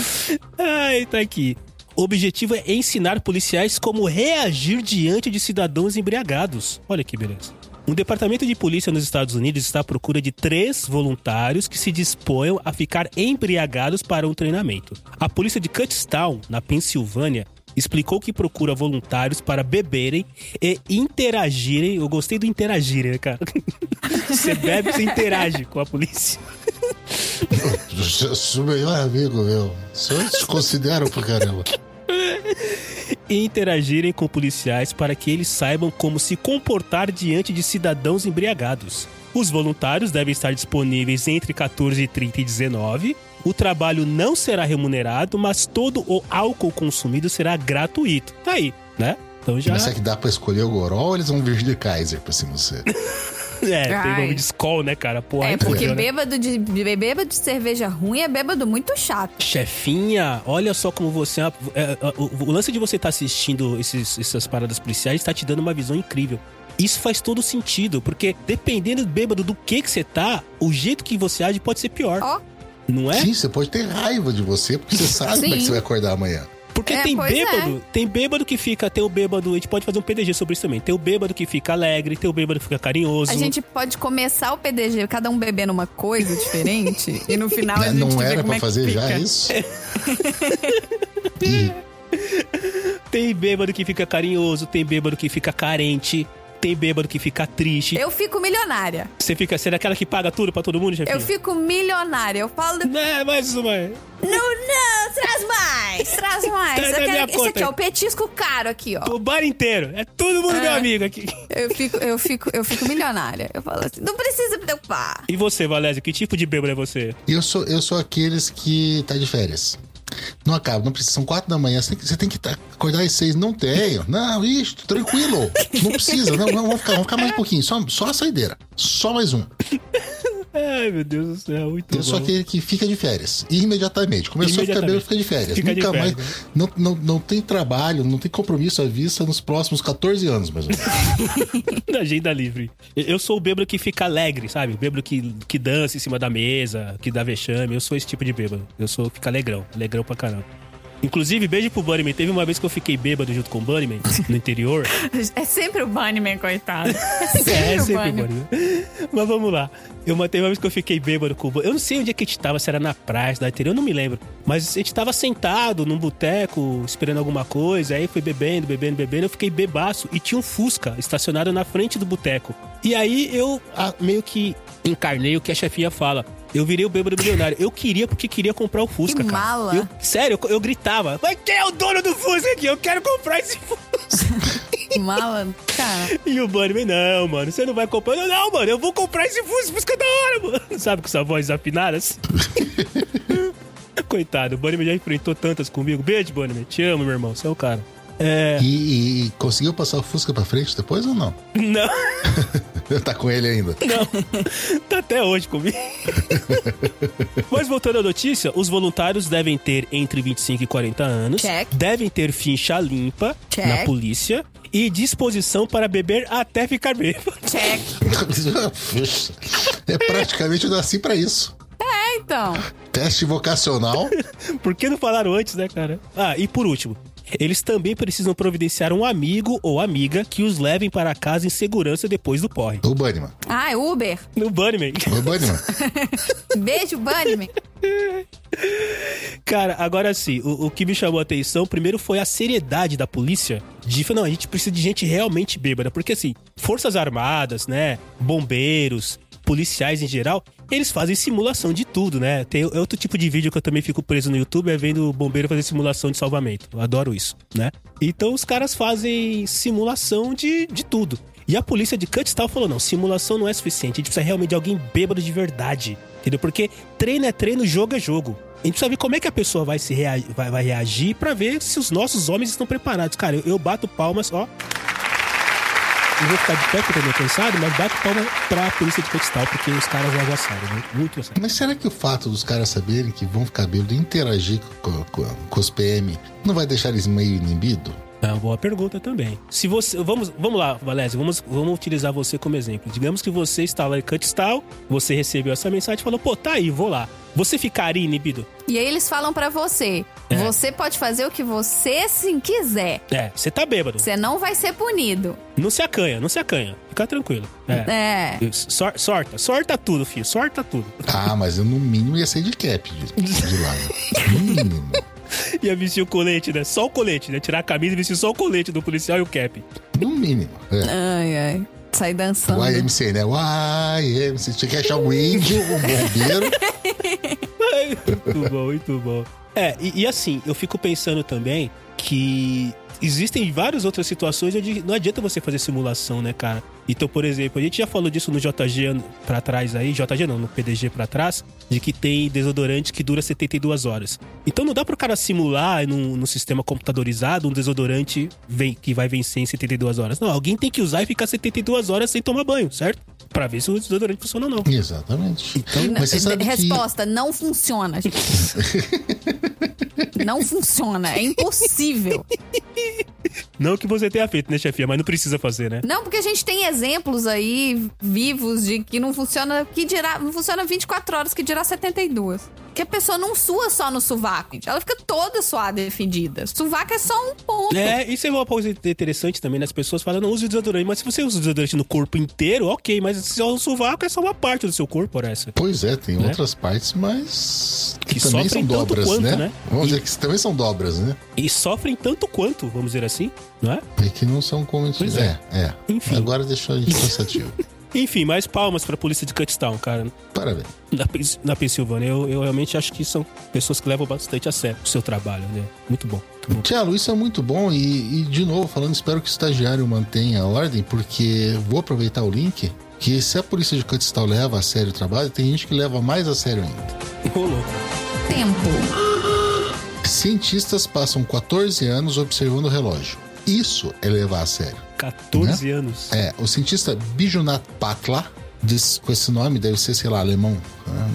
Ai, tá aqui. O objetivo é ensinar policiais como reagir diante de cidadãos embriagados. Olha que beleza. Um departamento de polícia nos Estados Unidos está à procura de três voluntários que se disponham a ficar embriagados para um treinamento. A polícia de Cutstown, na Pensilvânia, explicou que procura voluntários para beberem e interagirem. Eu gostei do interagirem, né, cara? Você bebe, você interage com a polícia. Eu sou melhor amigo meu. Só te considero pra caramba. E interagirem com policiais para que eles saibam como se comportar diante de cidadãos embriagados. Os voluntários devem estar disponíveis entre 14 e 30 e 19. O trabalho não será remunerado, mas todo o álcool consumido será gratuito. Tá aí, né? Então já. Mas será que dá pra escolher o goró ou eles vão vir de Kaiser pra cima de você? É, tem Ai. nome de Skol, né, cara? Porra, É, porque né? bêbado de, bêbado de cerveja ruim é bêbado muito chato. Chefinha, olha só como você. é, é, o, o lance de você estar assistindo esses- essas paradas policiais está te dando uma visão incrível. Isso faz todo sentido, porque dependendo bêbado do que que você tá, o jeito que você age pode ser pior. Ó. Não é? Sim, você pode ter raiva de você porque você sabe como é que você vai acordar amanhã. Porque É, tem pois bêbado, tem bêbado que fica, tem o bêbado, a gente pode fazer um PDG sobre isso também. Tem o bêbado que fica alegre, tem o bêbado que fica carinhoso. A gente pode começar o PDG, cada um bebendo uma coisa diferente, e no final a gente Não era pra é fazer já isso? Ih, Tem bêbado que fica carinhoso, tem bêbado que fica carente, tem bêbado que fica triste. Eu fico milionária. Você fica sendo aquela que paga tudo pra todo mundo, chefinha? Eu fico milionária. Eu falo, É, mais uma. não, não, traz mais, traz mais. Tá quero- esse conta aqui é o petisco caro aqui, ó. O bar inteiro. É todo mundo meu amigo aqui. Eu fico, eu fico, eu fico milionária. Eu falo assim, não precisa se preocupar. E você, Valézio, que tipo de bêbado é você? Eu sou, eu sou aqueles que tá de férias. Não acaba, não precisa. São quatro da manhã, você tem que, tá- acordar às seis. Não tenho. Não, isso, tranquilo. Não precisa. Não, não, vamos ficar, vamos ficar mais um pouquinho. Só, só a saideira. Só mais um. Ai, meu Deus do céu, muito Eu sou bom. aquele que fica de férias. Imediatamente. Começou a ficar bêbado, Imediatamente. fica de férias. Fica de Nunca férias, mais. Não, não, não tem trabalho, não tem compromisso à vista nos próximos 14 anos, mais ou menos. Da agenda livre. Eu- Eu sou o bêbado que fica alegre, sabe? O bêbado que, que dança em cima da mesa, que dá vexame. Eu sou esse tipo de bêbado. Eu sou fica alegrão. Alegrão pra caramba. Inclusive, beijo pro Bunnyman. Teve uma vez que eu fiquei bêbado junto com o Bunnyman, no interior. É sempre o Bunnyman, coitado. É sempre, É, o sempre o Bunnyman. Mas vamos lá. Eu matei uma vez que eu fiquei bêbado com o Bunnyman. Eu não sei onde é que a gente tava, se era na praia, da interior, eu não me lembro. Mas a gente tava sentado num boteco, esperando alguma coisa. Aí fui bebendo, bebendo, bebendo. Eu fiquei bebaço e tinha um Fusca estacionado na frente do boteco. E aí eu meio que encarnei o que a chefinha fala. Eu virei o bêbado milionário. Eu queria porque queria comprar o Fusca, Que cara. mala. Eu- sério, eu, eu gritava. Mas quem é o dono do Fusca aqui? Eu quero comprar esse Fusca. Mala, cara. E o Bunnyman, não, mano, você não vai comprar. Não, não, mano, eu vou comprar esse Fusca, Fusca é da hora, mano. Sabe com essa voz afinada? assim? Coitado, o Bunnyman já enfrentou tantas comigo. Beijo, Bunnyman. Te amo, meu irmão. Você é o cara. É. E, e conseguiu passar o Fusca pra frente depois ou não? Não, tá com ele ainda. não. Tá até hoje comigo. Mas voltando à notícia, os voluntários devem ter entre 25 e 40 anos. Check. Devem ter ficha limpa Check. na polícia. E disposição para beber até ficar bêbado. Check. É praticamente eu nasci pra isso. É, então. Teste vocacional. Por que não falaram antes, né, cara? Ah, e por último, eles também precisam providenciar um amigo ou amiga que os levem para casa em segurança depois do porre. O Bunnyman. Ah, é Uber. No Bunnyman. O Bunnyman. Beijo, Bunnyman. Cara, agora sim, o, o que me chamou a atenção primeiro foi a seriedade da polícia. De falar, não, a gente precisa de gente realmente bêbada. Porque assim, forças armadas, né? Bombeiros, policiais em geral, eles fazem simulação de tudo, né? Tem outro tipo de vídeo que eu também fico preso no YouTube, é vendo o bombeiro fazer simulação de salvamento. Eu adoro isso, né? Então os caras fazem simulação de, de tudo. E a polícia de Kutztown falou: não, simulação não é suficiente, a gente precisa realmente de alguém bêbado de verdade. Entendeu? Porque treino é treino, jogo é jogo. A gente precisa ver como é que a pessoa vai, se rea vai, vai reagir pra ver se os nossos homens estão preparados. Cara, eu, eu bato palmas, ó. Eu vou ficar de pé porque eu tô cansado, mas bato palmas pra polícia de Kutztown, porque os caras já sabem, né? Muito sabem. Mas será que o fato dos caras saberem que vão ficar bêbados e interagir com, com, com os PM não vai deixar eles meio inibidos? É uma boa pergunta também. Se você, vamos, vamos lá, Valézio, vamos, vamos utilizar você como exemplo. Digamos que você está lá em Kutztown, você recebeu essa mensagem e falou, pô, tá aí, vou lá. Você ficaria inibido? E aí eles falam pra você: É. você pode fazer o que você sim quiser. É, você tá bêbado. Você não vai ser punido. Não se acanha, não se acanha. Fica tranquilo. É. É. Sor- sorta, sorta tudo, filho, sorta tudo. Ah, mas eu no mínimo ia sair de cap de, de lá. No mínimo. Ia vestir o colete, né? Só o colete, né? Tirar a camisa e vestir só o colete do policial e o cap. No mínimo. É. Ai, ai. Sair dançando. O IMC, né? O IMC. Tinha que achar um índio, um bombeiro. muito bom, muito bom. É, e, e assim, eu fico pensando também que existem várias outras situações onde não adianta você fazer simulação, né, cara? Então, por exemplo, a gente já falou disso no JG pra trás aí, JG não, no PDG pra trás, de que tem desodorante que dura 72 horas. Então não dá pro cara simular num, num sistema computadorizado um desodorante vem- que vai vencer em 72 horas. Não, alguém tem que usar e ficar 72 horas sem tomar banho, certo? Pra ver se o desodorante funciona ou não. Exatamente. Então, Mas você sabe que... Resposta: não funciona, não funciona. É impossível. Não que você tenha feito, né, chefia? Mas não precisa fazer, né? Não, porque a gente tem exemplos aí vivos de que não funciona, que dirá, não funciona 24 horas, que dirá 72. Que a pessoa não sua só no sovaco. Ela fica toda suada e fedida. Sovaco é só um ponto. É, isso é uma coisa interessante também, né? As pessoas falam, não use desodorante, mas se você usa desodorante no corpo inteiro, ok, mas se o sovaco é só uma parte do seu corpo, parece. Pois é, tem Né? outras partes, mas que, Que também sofrem são tanto dobras, quanto, né? né? Vamos E- dizer que também são dobras, né? E sofrem tanto quanto, vamos dizer assim, não é? É que não são como... Pois é, é. Enfim. Agora deixou a gente pensativo. Enfim, mais palmas pra polícia de Cutstown, cara. Parabéns. Na, na Pensilvânia, eu, eu realmente acho que são pessoas que levam bastante a sério o seu trabalho, né? Muito bom. Muito bom. Tiago, isso é muito bom e, e, de novo, falando, espero que o estagiário mantenha a ordem, porque vou aproveitar o link, que se a polícia de Cutztal leva a sério o trabalho, tem gente que leva mais a sério ainda. Ô, louco. Tempo. Cientistas passam 14 anos observando o relógio. Isso é levar a sério. 14 anos. É, o cientista Bijunat Patla, diz, com esse nome, deve ser, sei lá, alemão. ah,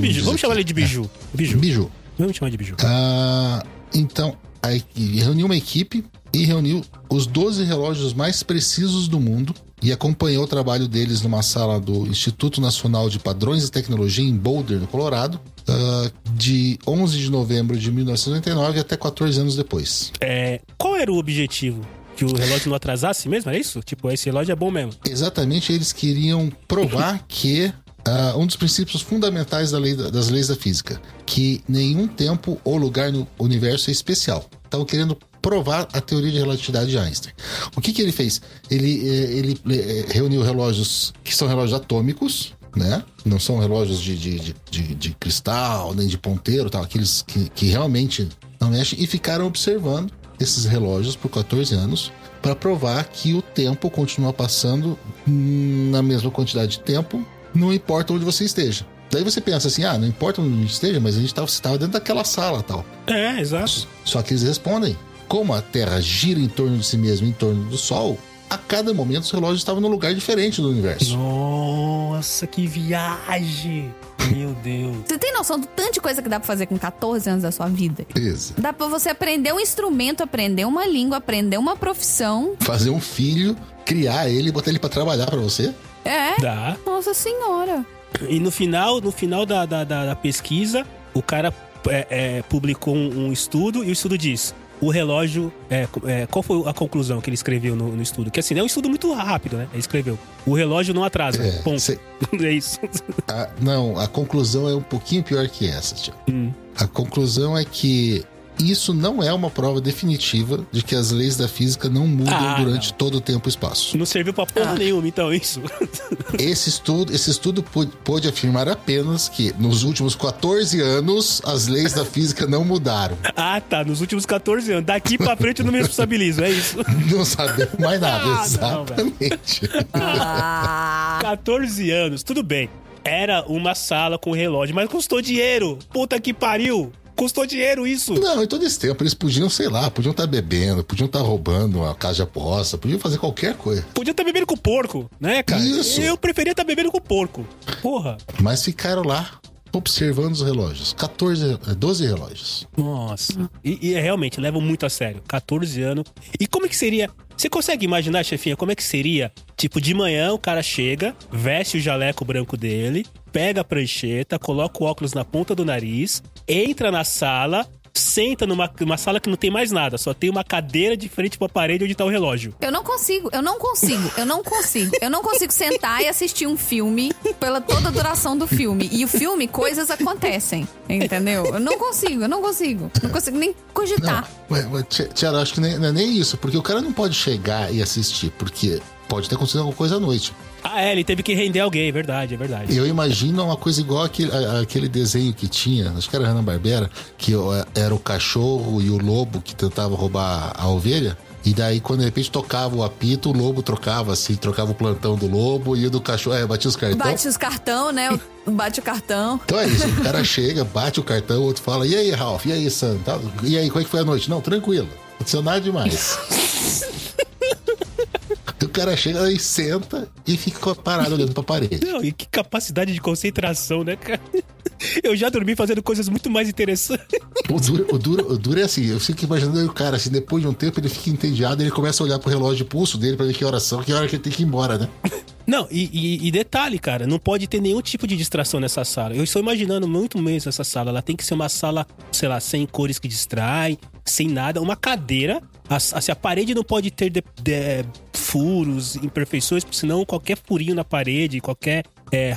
Biju, vamos chamar ele de Biju. Biju. Biju. Vamos chamar de Biju. Ah, então, a equi- reuniu uma equipe e reuniu os 12 relógios mais precisos do mundo e acompanhou o trabalho deles numa sala do Instituto Nacional de Padrões e Tecnologia em Boulder, no Colorado, ah, de 11 de novembro de 1999 até 14 anos depois. É, qual era o objetivo? Que o relógio não atrasasse mesmo? Era isso? Tipo, esse relógio é bom mesmo. Exatamente, eles queriam provar que ah, um dos princípios fundamentais da lei da- das leis da física, que nenhum tempo ou lugar no universo é especial. Estavam querendo provar a teoria de relatividade de Einstein. O que, que ele fez? Ele, eh, ele eh, reuniu relógios que são relógios atômicos, né? Não são relógios de, de, de, de- cristal, nem de ponteiro, tal, aqueles que, que realmente não mexem, e ficaram observando esses relógios por 14 anos para provar que o tempo continua passando na mesma quantidade de tempo, não importa onde você esteja. Daí você pensa assim, ah, não importa onde esteja, mas a gente estava dentro daquela sala tal. É, exato. Só que eles respondem, como a Terra gira em torno de si mesma, em torno do Sol, a cada momento os relógios estavam num lugar diferente do universo. Nossa, que viagem! Meu Deus. Você tem noção do tanto de coisa que dá pra fazer com 14 anos da sua vida? Beleza. Dá pra você aprender um instrumento, aprender uma língua, aprender uma profissão. Fazer um filho, criar ele e botar ele pra trabalhar pra você. É. Dá. Nossa senhora. E no final, no final da, da, da- da pesquisa, o cara é, é, publicou um, um estudo e o estudo diz. O relógio. é, é, qual foi a conclusão que ele escreveu no, no estudo? Que assim, é um estudo muito rápido, né? Ele escreveu. O relógio não atrasa. É, Ponto. cê- É isso. a- não, a conclusão é um pouquinho pior que essa, tio. Hum. A conclusão é que isso não é uma prova definitiva de que as leis da física não mudam Ah, durante não. todo o tempo e espaço. Não serviu pra porra nenhuma, então, isso. Esse estudo, esse estudo pô- pôde afirmar apenas que nos últimos 14 anos as leis da física não mudaram. ah, tá. Nos últimos 14 anos. Daqui pra frente eu não me responsabilizo, é isso. Não sabemos mais nada, Ah, não, exatamente. Ah. 14 anos, tudo bem. Era uma sala com relógio, mas custou dinheiro. Puta que pariu. Custou dinheiro isso. Não, em todo esse tempo eles podiam, sei lá, podiam estar bebendo, podiam estar roubando uma casa de aposta, podiam fazer qualquer coisa. Podia estar bebendo com porco, né, cara? Isso. Eu preferia estar bebendo com porco. Porra. Mas ficaram lá observando os relógios. 14, eh, 12 relógios. Nossa. E, e é, realmente, levam muito a sério. 14 anos. E como é que seria? Você consegue imaginar, chefinha, como é que seria? Tipo, de manhã o cara chega, veste o jaleco branco dele, pega a prancheta, coloca o óculos na ponta do nariz, entra na sala, senta numa uma sala que não tem mais nada, só tem uma cadeira de frente pra parede onde tá o relógio. Eu não consigo, eu não consigo, eu não consigo. Eu não consigo sentar e assistir um filme pela toda a duração do filme. E o filme, coisas acontecem, entendeu? Eu não consigo, eu não consigo. Não consigo nem cogitar. Tiara, acho que nem, não é nem isso, porque o cara não pode chegar e assistir, porque pode ter acontecido alguma coisa à noite. Ah, é, ele teve que render alguém, é verdade, é verdade. Eu imagino uma coisa igual aquele, aquele desenho que tinha, acho que era Hanna-Barbera, que ó, era o cachorro e o lobo que tentava roubar a ovelha. E daí, quando de repente tocava o apito, o lobo trocava assim, trocava o plantão do lobo e o do cachorro, é, batia os cartões. Bate os cartão, né? Bate o cartão. Então é isso, o cara chega, bate o cartão, o outro fala, e aí, Ralph, e aí, Sam, e aí, como é que foi a noite? Não, tranquilo, não aconteceu nada demais. o cara chega e senta e fica parado olhando pra parede. Não, e que capacidade de concentração, né, cara? Eu já dormi fazendo coisas muito mais interessantes. O duro, o, duro, o duro é assim, eu fico imaginando o cara, assim, depois de um tempo ele fica entediado, ele começa a olhar pro relógio de pulso dele pra ver que horas são, que hora que ele tem que ir embora, né? Não, e, e- e detalhe, cara, não pode ter nenhum tipo de distração nessa sala. Eu estou imaginando muito mesmo essa sala. Ela tem que ser uma sala, sei lá, sem cores que distraem, sem nada. Uma cadeira. Assim, a parede não pode ter de- de- furos, imperfeições, porque senão qualquer furinho na parede, qualquer é,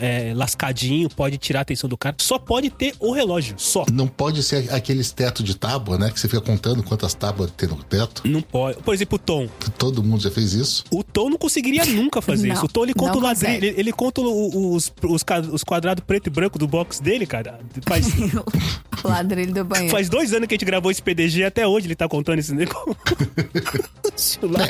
é, lascadinho pode tirar a atenção do cara. Só pode ter o relógio, só. Não pode ser aqueles teto de tábua, né? Que você fica contando quantas tábuas tem no teto. Não pode. Por exemplo, o Tom. Todo mundo já fez isso. O Tom não conseguiria nunca fazer Não, isso. O Tom ele conta o ladrilho, ele, ele conta o- os, os, os quadrados preto e branco do box dele, cara. Faz, o ladrilho do banheiro. faz dois anos que a gente gravou esse PDG até hoje ele tá contando esse negócio.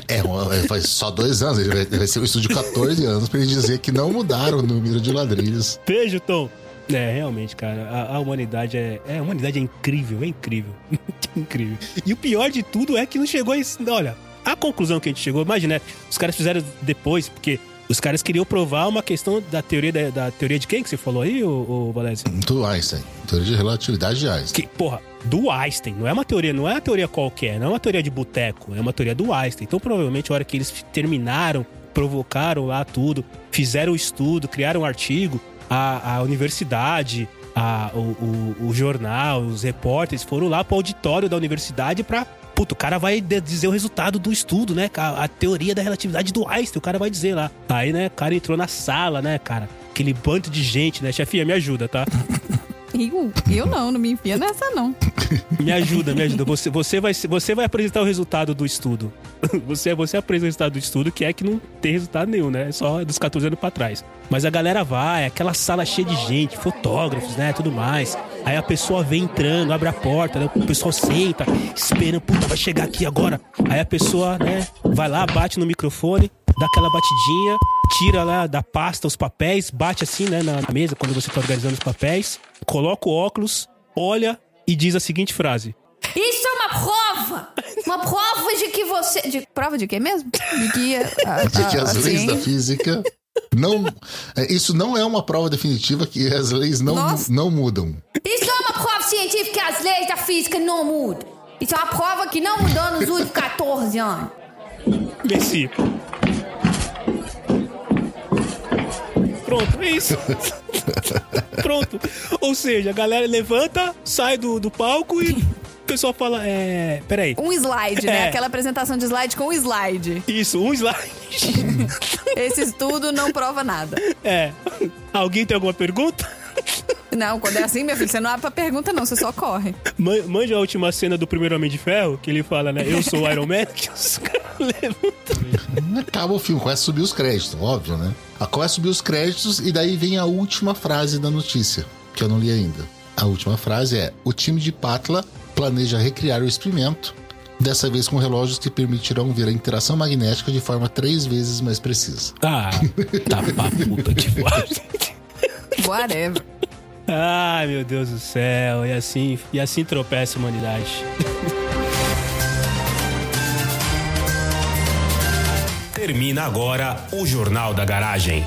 É, é, faz só dois anos, ele vai, vai ser um estudo de 14 anos pra ele dizer que não mudaram o número de ladrilhos. Beijo, Tom. É, realmente, cara, a, a humanidade é, é. A humanidade é incrível, é incrível. incrível. E o pior de tudo é que não chegou a isso. Olha, a conclusão que a gente chegou, imagina, né? Os caras fizeram depois, porque os caras queriam provar uma questão da teoria da, da teoria de quem que você falou aí, ô, ô Valézio? Do Einstein. Teoria de relatividade de Einstein. Que, porra, do Einstein. Não é uma teoria, não é uma teoria qualquer, não é uma teoria de boteco, é uma teoria do Einstein. Então, provavelmente, a hora que eles terminaram, provocaram lá tudo, fizeram o estudo, criaram um artigo, a, a universidade, a, o, o, o jornal, os repórteres foram lá pro auditório da universidade pra. Puta, o cara vai dizer o resultado do estudo, né? A, a teoria da relatividade do Einstein, o cara vai dizer lá. Aí, né, o cara entrou na sala, né, cara? Aquele bando de gente, né? Chefinha, me ajuda, tá? Eu, eu não, não me enfia nessa, não. Me ajuda, me ajuda. Você, você, vai, você vai apresentar o resultado do estudo. Você, você apresenta o resultado do estudo, que é que não tem resultado nenhum, né? É só dos 14 anos pra trás. Mas a galera vai, aquela sala cheia de gente, fotógrafos, né? Tudo mais. Aí a pessoa vem entrando, abre a porta, né? O pessoal senta, esperando, puta, vai chegar aqui agora. Aí a pessoa, né, vai lá, bate no microfone. dá aquela batidinha, tira lá da pasta os papéis, bate assim, né, na mesa quando você tá organizando os papéis, coloca o óculos, olha e diz a seguinte frase: Isso é uma prova! Uma prova de que você. De... Prova de quê mesmo? De que, a, De que a- as a leis da física não. é, Isso não é uma prova definitiva que as leis não, Nossa. não mudam. Isso é uma prova científica que as leis da física não mudam. Isso é uma prova que não mudou nos últimos 14 anos. Messi. Pronto, é isso. Pronto. Ou seja, a galera levanta, sai do, do palco e o pessoal fala: É. Peraí. Um slide, né? É. Aquela apresentação de slide com slide. Isso, um slide. Esse estudo não prova nada. É. Alguém tem alguma pergunta? Não, quando é assim, meu filho, você não abre pra pergunta, não, você só corre. Man- Manja a última cena do primeiro Homem de Ferro, que ele fala, né? Eu sou o Iron Man, que os caras levantam. Acaba o filme, começa a subir os créditos, óbvio, né? Ah, Começa a subir os créditos e daí vem a última frase da notícia, que eu não li ainda. A última frase é: O time de Patla planeja recriar o experimento, dessa vez com relógios que permitirão ver a interação magnética de forma três vezes mais precisa. Ah, tá pra puta que. Whatever. Ai, meu Deus do céu. E assim, e assim tropeça a humanidade. Termina agora o Jornal da Garagem.